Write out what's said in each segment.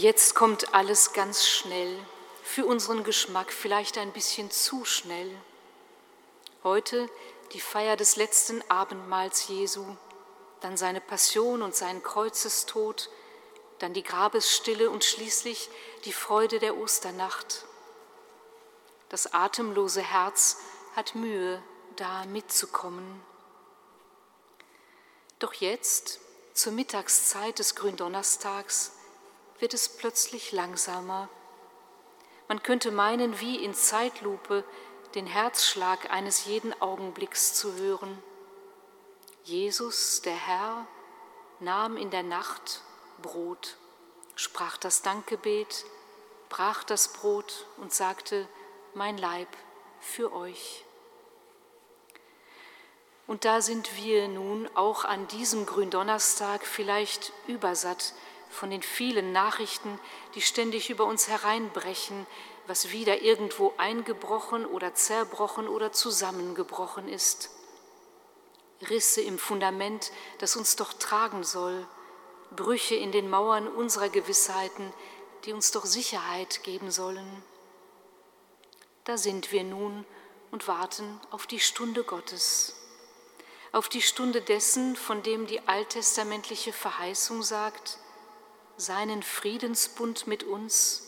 Jetzt kommt alles ganz schnell, für unseren Geschmack vielleicht ein bisschen zu schnell. Heute die Feier des letzten Abendmahls Jesu, dann seine Passion und sein Kreuzestod, dann die Grabesstille und schließlich die Freude der Osternacht. Das atemlose Herz hat Mühe, da mitzukommen. Doch jetzt, zur Mittagszeit des Gründonnerstags, wird es plötzlich langsamer. Man könnte meinen, wie in Zeitlupe den Herzschlag eines jeden Augenblicks zu hören. Jesus, der Herr, nahm in der Nacht Brot, sprach das Dankgebet, brach das Brot und sagte, mein Leib für euch. Und da sind wir nun auch an diesem Gründonnerstag vielleicht übersatt von den vielen Nachrichten, die ständig über uns hereinbrechen, was wieder irgendwo eingebrochen oder zerbrochen oder zusammengebrochen ist. Risse im Fundament, das uns doch tragen soll, Brüche in den Mauern unserer Gewissheiten, die uns doch Sicherheit geben sollen. Da sind wir nun und warten auf die Stunde Gottes, auf die Stunde dessen, von dem die alttestamentliche Verheißung sagt, seinen Friedensbund mit uns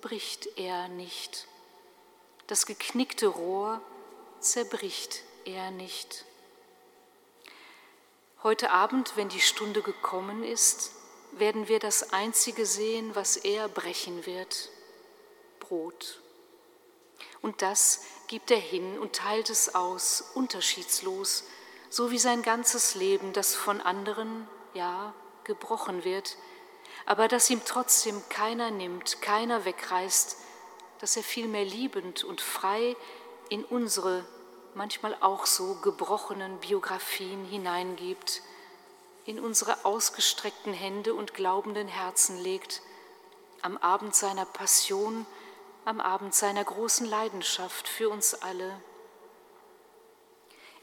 bricht er nicht. Das geknickte Rohr zerbricht er nicht. Heute Abend, wenn die Stunde gekommen ist, werden wir das Einzige sehen, was er brechen wird, Brot. Und das gibt er hin und teilt es aus, unterschiedslos, so wie sein ganzes Leben, das von anderen, ja, gebrochen wird, aber dass ihm trotzdem keiner nimmt, keiner wegreißt, dass er vielmehr liebend und frei in unsere manchmal auch so gebrochenen Biografien hineingibt, in unsere ausgestreckten Hände und glaubenden Herzen legt, am Abend seiner Passion, am Abend seiner großen Leidenschaft für uns alle.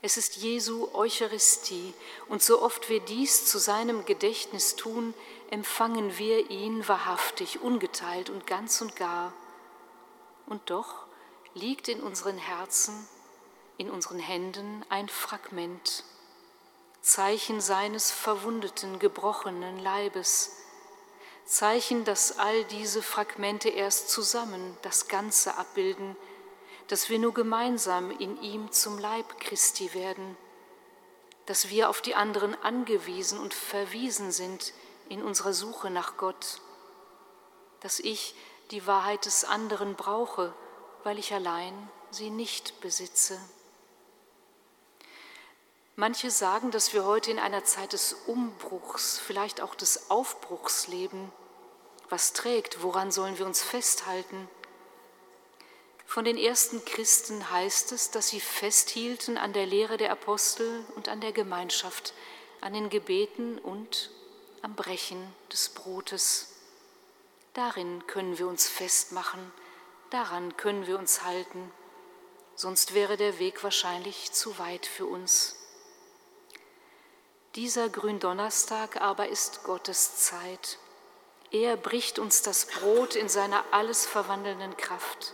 Es ist Jesu Eucharistie, und so oft wir dies zu seinem Gedächtnis tun, empfangen wir ihn wahrhaftig, ungeteilt und ganz und gar. Und doch liegt in unseren Herzen, in unseren Händen ein Fragment, Zeichen seines verwundeten, gebrochenen Leibes, Zeichen, dass all diese Fragmente erst zusammen das Ganze abbilden, dass wir nur gemeinsam in ihm zum Leib Christi werden, dass wir auf die anderen angewiesen und verwiesen sind in unserer Suche nach Gott, dass ich die Wahrheit des anderen brauche, weil ich allein sie nicht besitze. Manche sagen, dass wir heute in einer Zeit des Umbruchs, vielleicht auch des Aufbruchs leben. Was trägt? Woran sollen wir uns festhalten? Von den ersten Christen heißt es, dass sie festhielten an der Lehre der Apostel und an der Gemeinschaft, an den Gebeten und am Brechen des Brotes. Darin können wir uns festmachen, daran können wir uns halten, sonst wäre der Weg wahrscheinlich zu weit für uns. Dieser Gründonnerstag aber ist Gottes Zeit. Er bricht uns das Brot in seiner alles verwandelnden Kraft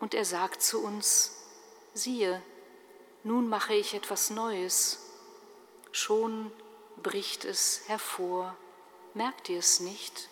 und er sagt zu uns, siehe, nun mache ich etwas Neues. Schon bricht es hervor. Merkt ihr es nicht?